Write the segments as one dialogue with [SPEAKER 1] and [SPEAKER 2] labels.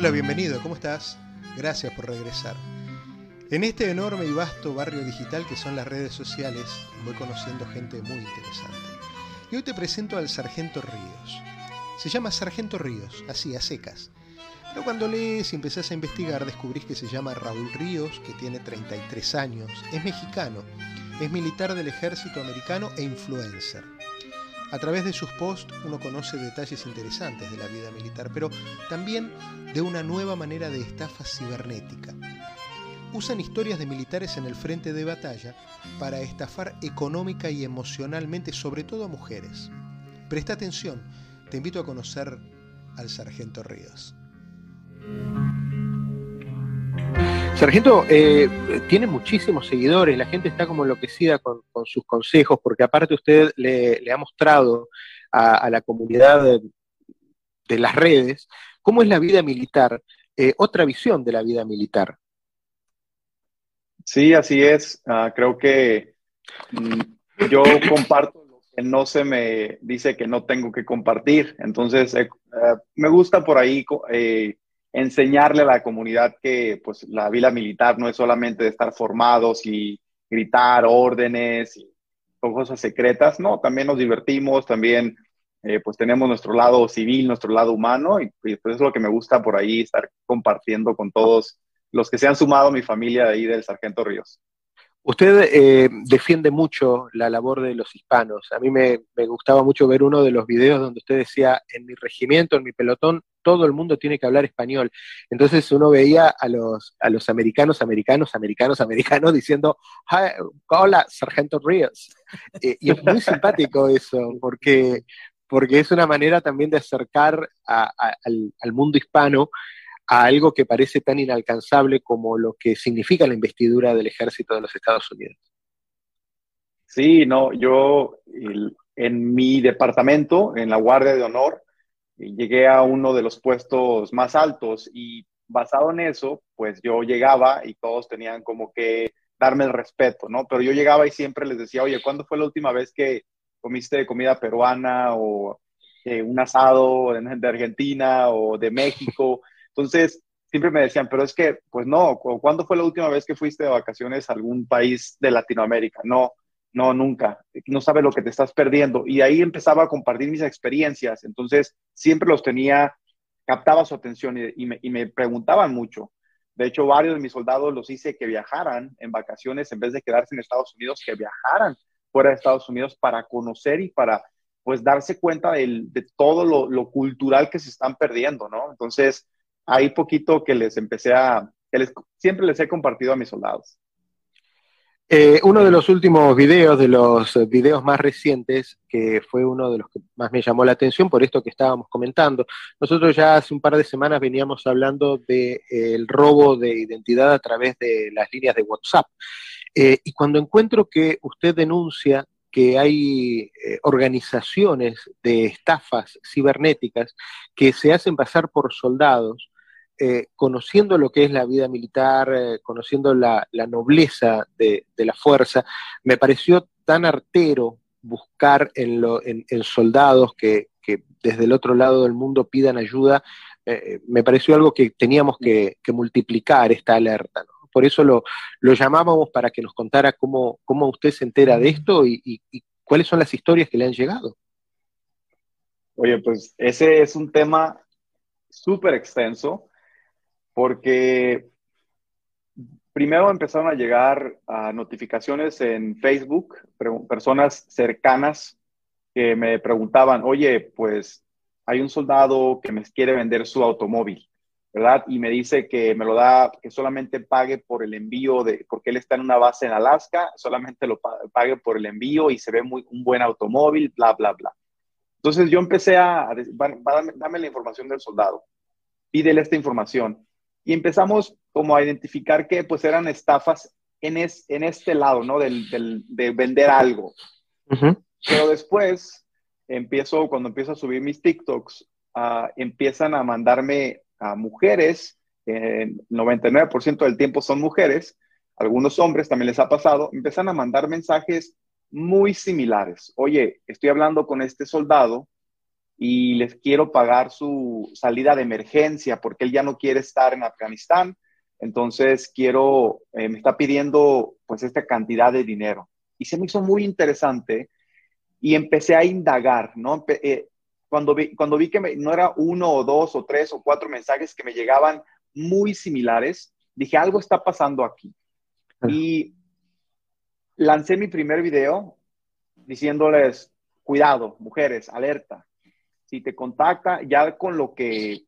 [SPEAKER 1] Hola, bienvenido, ¿cómo estás? Gracias por regresar. En este enorme y vasto barrio digital que son las redes sociales, voy conociendo gente muy interesante. Y hoy te presento al Sargento Ríos. Se llama Sargento Ríos, así, a secas. Pero cuando lees y empezás a investigar, descubrís que se llama Raúl Ríos, que tiene 33 años, es mexicano, es militar del ejército americano e influencer. A través de sus posts uno conoce detalles interesantes de la vida militar, pero también de una nueva manera de estafa cibernética. Usan historias de militares en el frente de batalla para estafar económica y emocionalmente, sobre todo a mujeres. Presta atención, te invito a conocer al sargento Ríos.
[SPEAKER 2] Sargento, eh, tiene muchísimos seguidores, la gente está como enloquecida con, sus consejos, porque aparte usted le, ha mostrado a, la comunidad de, las redes cómo es la vida militar, eh, otra visión de la vida militar.
[SPEAKER 3] Sí, así es. Ah, creo que mm, yo comparto lo que no se me dice que no tengo que compartir. Entonces, eh, me gusta por ahí enseñarle a la comunidad que pues la vida militar no es solamente de estar formados y gritar órdenes y cosas secretas, no, también nos divertimos, también eh, pues tenemos nuestro lado civil, nuestro lado humano y, pues es lo que me gusta por ahí estar compartiendo con todos los que se han sumado a mi familia ahí del Sargento Ríos.
[SPEAKER 2] Usted eh, defiende mucho la labor de los hispanos. A mí me, gustaba mucho ver uno de los videos donde usted decía, en mi regimiento, en mi pelotón, todo el mundo tiene que hablar español. Entonces uno veía a los, a los americanos, americanos, americanos, americanos diciendo, hola, Sargento Ríos. Eh, y es muy simpático eso, porque, porque es una manera también de acercar al, al mundo hispano a algo que parece tan inalcanzable como lo que significa la investidura del ejército de los Estados Unidos.
[SPEAKER 3] Sí, no, yo en mi departamento, en la Guardia de Honor, llegué a uno de los puestos más altos y basado en eso, pues yo llegaba y todos tenían como que darme el respeto, ¿no? Pero yo llegaba y siempre les decía, oye, ¿cuándo fue la última vez que comiste comida peruana o eh, un asado de Argentina o de México? Entonces, siempre me decían, pero es que, pues no, ¿cuándo fue la última vez que fuiste de vacaciones a algún país de Latinoamérica? No, no, nunca. No sabes lo que te estás perdiendo. Y ahí empezaba a compartir mis experiencias. Entonces, siempre los tenía, captaba su atención y, me, preguntaban mucho. De hecho, varios de mis soldados los hice que viajaran en vacaciones en vez de quedarse en Estados Unidos, que viajaran fuera de Estados Unidos para conocer y para pues darse cuenta de, todo lo, lo, cultural que se están perdiendo, ¿no? Entonces, ahí poquito que les empecé a, que les, siempre les he compartido a mis soldados.
[SPEAKER 2] Eh, uno de los últimos videos, de los videos más recientes, que fue uno de los que más me llamó la atención por esto que estábamos comentando. Nosotros ya hace un par de semanas veníamos hablando del de, robo de identidad a través de las líneas de WhatsApp. Eh, y cuando encuentro que usted denuncia que hay eh, organizaciones de estafas cibernéticas que se hacen pasar por soldados eh, conociendo lo que es la vida militar, eh, conociendo la, nobleza de, la fuerza, me pareció tan artero buscar en, soldados que, desde el otro lado del mundo pidan ayuda, eh, me pareció algo que teníamos que, multiplicar esta alerta. Por eso lo, llamábamos para que nos contara cómo, usted se entera de esto y cuáles son las historias que le han llegado.
[SPEAKER 3] Oye, pues ese es un tema súper extenso porque primero empezaron a llegar a notificaciones en Facebook, personas cercanas que me preguntaban, oye, pues hay un soldado que me quiere vender su automóvil, ¿verdad? Y me dice que me lo da, que solamente pague por el envío de, porque él está en una base en Alaska, solamente lo pague por el envío y se ve muy, un buen automóvil, bla, bla, bla. Entonces yo empecé a, decir, dame la información del soldado, pídele esta información y empezamos como a identificar que pues eran estafas en, en este lado, ¿no? Del, de vender algo. Pero después empiezo, cuando empiezo a subir mis TikToks, uh, empiezan a mandarme a mujeres, el 99% del tiempo son mujeres, algunos hombres también les ha pasado, empiezan a mandar mensajes muy similares. Oye, estoy hablando con este soldado y les quiero pagar su salida de emergencia porque él ya no quiere estar en Afganistán. Entonces quiero, eh, me está pidiendo pues esta cantidad de dinero. Y se me hizo muy interesante y empecé a indagar, ¿no? Eh, cuando, vi, cuando vi que no era uno o dos o tres o cuatro mensajes que me llegaban muy similares, dije, algo está pasando aquí. Y lancé mi primer video diciéndoles, cuidado, mujeres, alerta. Si te contacta, ya con lo que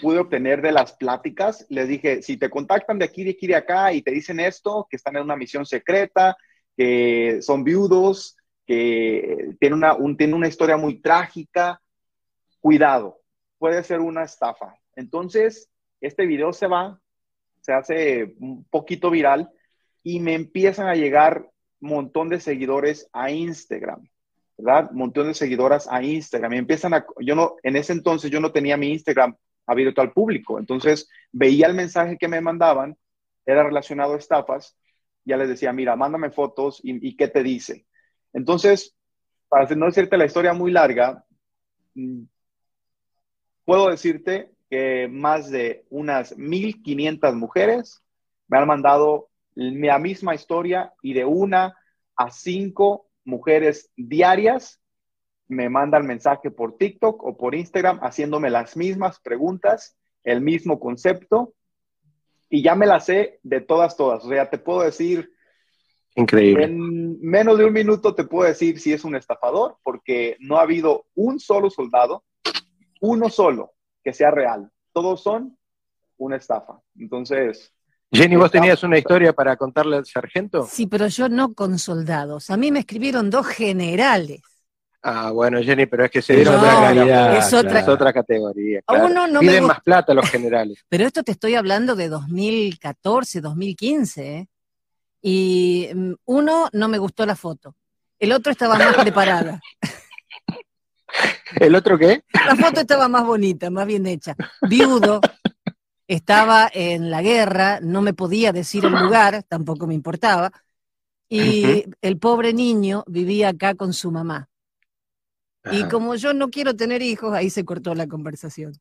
[SPEAKER 3] pude obtener de las pláticas, les dije, si te contactan de aquí, de aquí, de acá y te dicen esto, que están en una misión secreta, que son viudos, que tienen una, un, tiene una historia muy trágica, cuidado, puede ser una estafa. Entonces, este video se va, se hace un poquito viral y me empiezan a llegar un montón de seguidores a Instagram, ¿verdad? Un montón de seguidoras a Instagram. Y empiezan a, yo no, en ese entonces yo no tenía mi Instagram abierto al público, entonces veía el mensaje que me mandaban, era relacionado a estafas, ya les decía, mira, mándame fotos y, qué te dice. Entonces, para no decirte la historia muy larga, mm, puedo decirte que más de unas 1.500 mujeres me han mandado la misma historia y de una a cinco mujeres diarias me mandan mensaje por TikTok o por Instagram haciéndome las mismas preguntas, el mismo concepto y ya me las sé de todas, todas. O sea, te puedo decir...
[SPEAKER 2] Increíble.
[SPEAKER 3] En menos de un minuto te puedo decir si es un estafador, porque no ha habido un solo soldado, uno solo, que sea real. Todos son una estafa. Entonces,
[SPEAKER 2] Jenny, ¿vos tenías una historia para contarle al sargento?
[SPEAKER 4] Sí, pero yo no con soldados. A mí me escribieron dos generales.
[SPEAKER 2] Ah, bueno, Jenny, pero es que se dieron otra calidad. Es otra, categoría. Claro. no Piden más plata los generales.
[SPEAKER 4] Pero esto te estoy hablando de 2014, 2015. ¿eh? Y mm, uno no me gustó la foto. El otro estaba más preparada.
[SPEAKER 2] ¿El otro qué?
[SPEAKER 4] La foto estaba más bonita, más bien hecha. Viudo, estaba en la guerra, no me podía decir el lugar, tampoco me importaba, y el pobre niño vivía acá con su mamá. Y como yo no quiero tener hijos, ahí se cortó la conversación.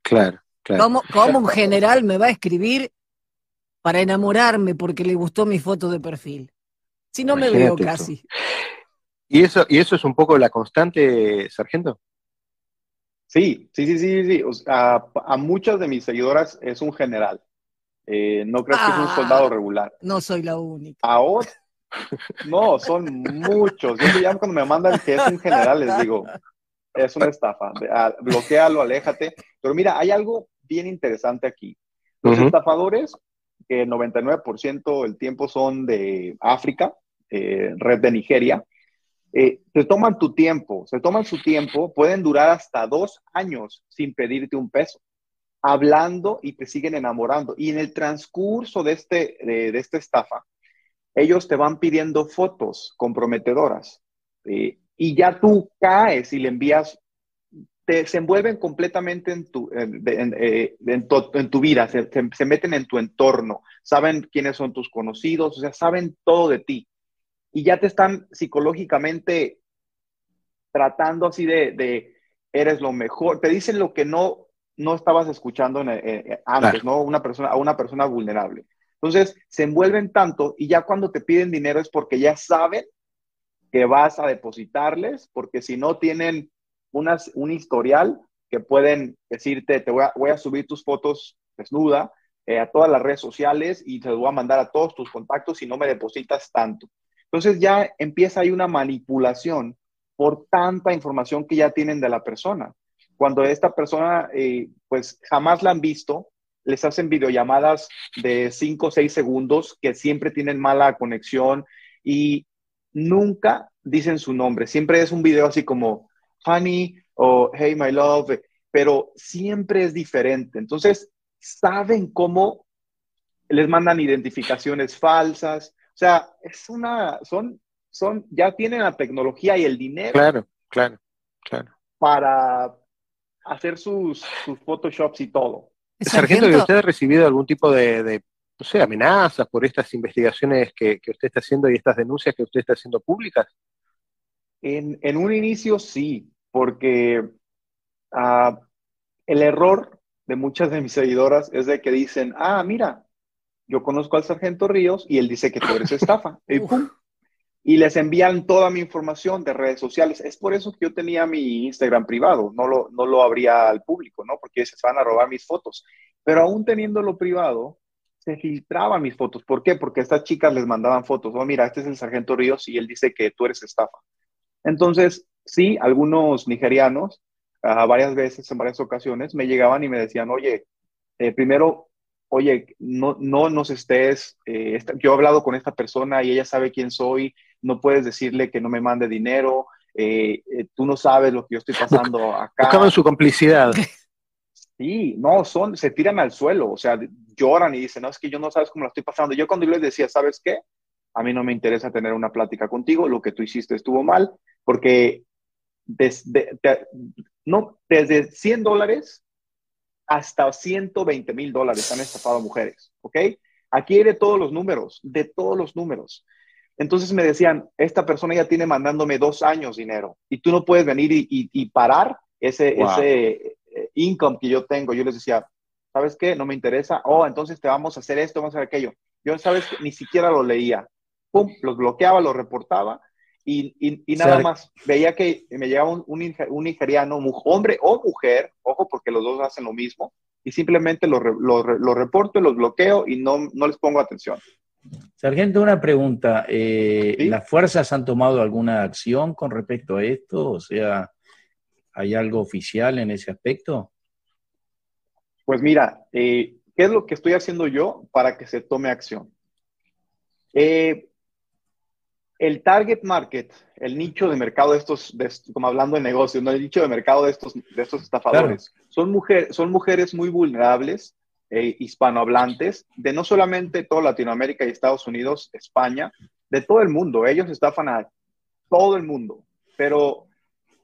[SPEAKER 2] Claro, claro.
[SPEAKER 4] ¿Cómo, un general me va a escribir para enamorarme porque le gustó mi foto de perfil? Si no me veo casi.
[SPEAKER 2] ¿Y eso, ¿Y eso es un poco la constante, sargento?
[SPEAKER 3] Sí, sí, sí, sí, sí. a, muchas de mis seguidoras es un general. Eh, no creo que es un ah, soldado regular.
[SPEAKER 4] No soy la única.
[SPEAKER 3] Ahora, no, son muchos. Yo ya cuando me mandan que es un general, les digo, es una estafa. bloquealo, aléjate. Pero mira, hay algo bien interesante aquí. Los estafadores, que 99% del tiempo son de África, eh, red de Nigeria, eh, se toman tu tiempo, se toman su tiempo, pueden durar hasta dos años sin pedirte un peso, hablando y te siguen enamorando. Y en el transcurso de, este, de, esta estafa, ellos te van pidiendo fotos comprometedoras eh, y ya tú caes y le envías, te, se envuelven completamente en tu, en, eh, tu, vida, se, se meten en tu entorno, saben quiénes son tus conocidos, o sea, saben todo de ti y ya te están psicológicamente tratando así de, eres lo mejor, te dicen lo que no, no estabas escuchando antes, ¿no? Una persona, a una persona vulnerable. Entonces, se envuelven tanto y ya cuando te piden dinero es porque ya saben que vas a depositarles, porque si no tienen unas, un historial que pueden decirte, te voy a, voy a subir tus fotos desnuda eh, a todas las redes sociales y te voy a mandar a todos tus contactos si no me depositas tanto. Entonces ya empieza ahí una manipulación por tanta información que ya tienen de la persona. Cuando esta persona, eh, pues jamás la han visto, les hacen videollamadas de 5 o 6 segundos que siempre tienen mala conexión y nunca dicen su nombre. Siempre es un video así como, honey o hey, my love, pero siempre es diferente. Entonces, saben cómo les mandan identificaciones falsas, sea, es una, son, son, ya tienen la tecnología y el dinero.
[SPEAKER 2] Claro, claro, claro.
[SPEAKER 3] Para hacer sus, sus Photoshops y todo.
[SPEAKER 2] Sargento, ¿y usted ha recibido algún tipo de, no sé, amenazas por estas investigaciones que, usted está haciendo y estas denuncias que usted está haciendo públicas?
[SPEAKER 3] En, en un inicio sí, porque ah, el error de muchas de mis seguidoras es de que dicen, ah, mira, yo conozco al sargento Ríos y él dice que tú eres estafa. y, y les envían toda mi información de redes sociales. Es por eso que yo tenía mi Instagram privado, no lo, no lo abría al público, ¿no? Porque se van a robar mis fotos. Pero aún teniéndolo privado, se filtraban mis fotos. ¿Por qué? Porque estas chicas les mandaban fotos. Oh, mira, este es el sargento Ríos y él dice que tú eres estafa. Entonces, sí, algunos nigerianos, uh, varias veces, en varias ocasiones, me llegaban y me decían, oye, eh, primero oye, no, no nos estés, eh, yo he hablado con esta persona y ella sabe quién soy, no puedes decirle que no me mande dinero, eh, eh, tú no sabes lo que yo estoy pasando acá.
[SPEAKER 2] Buscaban su complicidad.
[SPEAKER 3] Sí, no, son, se tiran al suelo, o sea, lloran y dicen, no, es que yo no sabes cómo lo estoy pasando. Yo cuando yo les decía, ¿sabes qué? A mí no me interesa tener una plática contigo, lo que tú hiciste estuvo mal, porque desde, no, desde 100 dólares hasta 120 mil dólares han estafado mujeres, ¿ok? Aquí hay de todos los números, de todos los números. Entonces me decían, esta persona ya tiene mandándome dos años dinero y tú no puedes venir y, parar ese, ese eh, income que yo tengo. Yo les decía, ¿sabes qué? No me interesa. Oh, entonces te vamos a hacer esto, vamos a hacer aquello. Yo, ¿sabes? Ni siquiera lo leía. Pum, los bloqueaba, los reportaba y, nada más veía que me llegaba un, un, nigeriano, hombre o mujer, ojo porque los dos hacen lo mismo, y simplemente lo, lo, reporto, los bloqueo y no, no, les pongo atención.
[SPEAKER 5] Sargento, una pregunta. Eh, ¿Las fuerzas han tomado alguna acción con respecto a esto? O sea, ¿hay algo oficial en ese aspecto?
[SPEAKER 3] Pues mira, eh, ¿qué es lo que estoy haciendo yo para que se tome acción? Eh, el target market, el nicho de mercado de estos, como hablando de negocios, ¿no? el nicho de mercado de estos, de estos estafadores, son, mujer, son mujeres muy vulnerables, eh, hispanohablantes, de no solamente toda Latinoamérica y Estados Unidos, España, de todo el mundo. Ellos estafan a todo el mundo. Pero,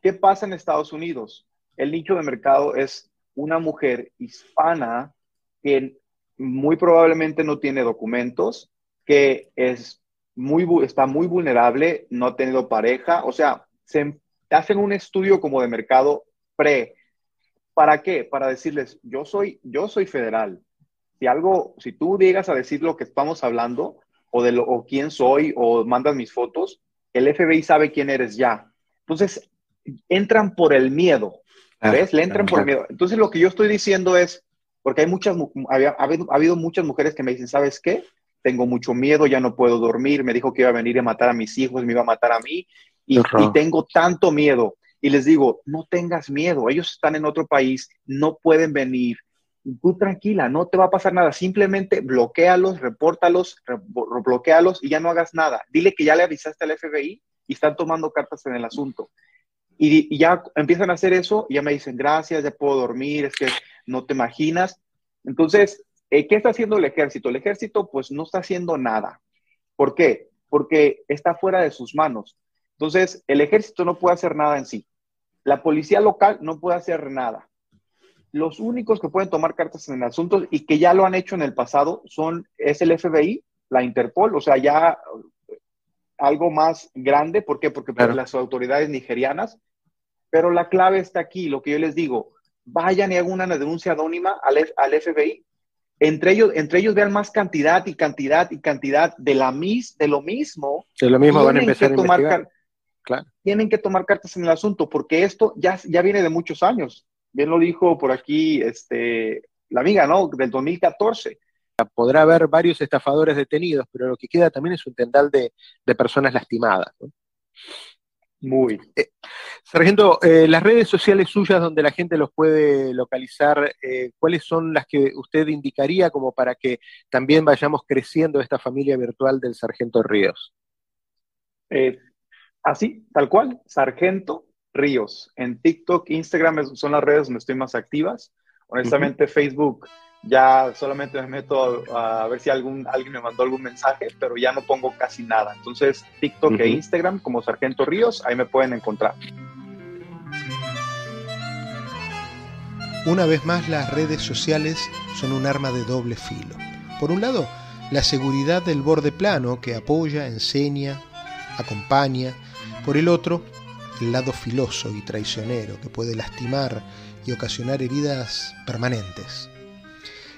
[SPEAKER 3] ¿qué pasa en Estados Unidos? El nicho de mercado es una mujer hispana que muy probablemente no tiene documentos, que es muy, está muy vulnerable, no ha tenido pareja, o sea, se hacen un estudio como de mercado pre. ¿Para qué? Para decirles, yo soy, yo soy federal. Si algo, si tú llegas a decir lo que estamos hablando, o de lo, o quién soy, o mandas mis fotos, el FBI sabe quién eres ya. Entonces, entran por el miedo. ¿Ves? Le entran por el miedo. Entonces, lo que yo estoy diciendo es, porque hay muchas, ha habido muchas mujeres que me dicen, ¿sabes qué? Tengo mucho miedo, ya no puedo dormir, me dijo que iba a venir a matar a mis hijos, me iba a matar a mí, y, tengo tanto miedo. Y les digo, no tengas miedo, ellos están en otro país, no pueden venir. Tú tranquila, no te va a pasar nada, simplemente bloquealos, repórtalos, bloquealos y ya no hagas nada. Dile que ya le avisaste al FBI y están tomando cartas en el asunto. Y, y, ya empiezan a hacer eso, y ya me dicen, gracias, ya puedo dormir, es que no te imaginas. Entonces, ¿Qué está haciendo el ejército? El ejército pues no está haciendo nada. ¿Por qué? Porque está fuera de sus manos. Entonces, el ejército no puede hacer nada en sí. La policía local no puede hacer nada. Los únicos que pueden tomar cartas en el asunto y que ya lo han hecho en el pasado son, es el FBI, la Interpol, o sea, ya algo más grande. ¿Por qué? Porque pues, las autoridades nigerianas. Pero la clave está aquí, lo que yo les digo, vayan y hagan una denuncia anónima al, al FBI entre ellos, entre ellos vean más cantidad y cantidad y cantidad de, la mis, de lo mismo.
[SPEAKER 2] De lo mismo van a empezar a
[SPEAKER 3] tomar claro. Tienen que tomar cartas en el asunto porque esto ya, ya viene de muchos años. Bien lo dijo por aquí este, la amiga, ¿no? Del 2014.
[SPEAKER 2] Podrá haber varios estafadores detenidos, pero lo que queda también es un tendal de, de personas lastimadas. ¿no?
[SPEAKER 3] Muy.
[SPEAKER 2] Eh, sargento, eh, las redes sociales suyas donde la gente los puede localizar, eh, ¿cuáles son las que usted indicaría como para que también vayamos creciendo esta familia virtual del Sargento Ríos?
[SPEAKER 3] así, tal cual, Sargento Ríos. En TikTok, Instagram son las redes donde estoy más activas. Honestamente, Facebook ya solamente me meto a, ver si algún, alguien me mandó algún mensaje, pero ya no pongo casi nada. Entonces, TikTok e Instagram como Sargento Ríos, ahí me pueden encontrar.
[SPEAKER 1] Una vez más, las redes sociales son un arma de doble filo. Por un lado, la seguridad del borde plano que apoya, enseña, acompaña. Por el otro, el lado filoso y traicionero que puede lastimar y ocasionar heridas permanentes.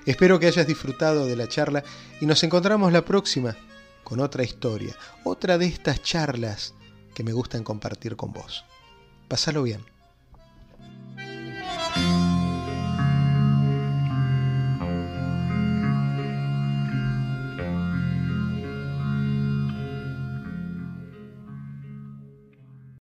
[SPEAKER 1] Espero que hayas disfrutado de la charla y nos encontramos la próxima con otra historia, otra de estas charlas que me gustan compartir con vos. Pásalo bien.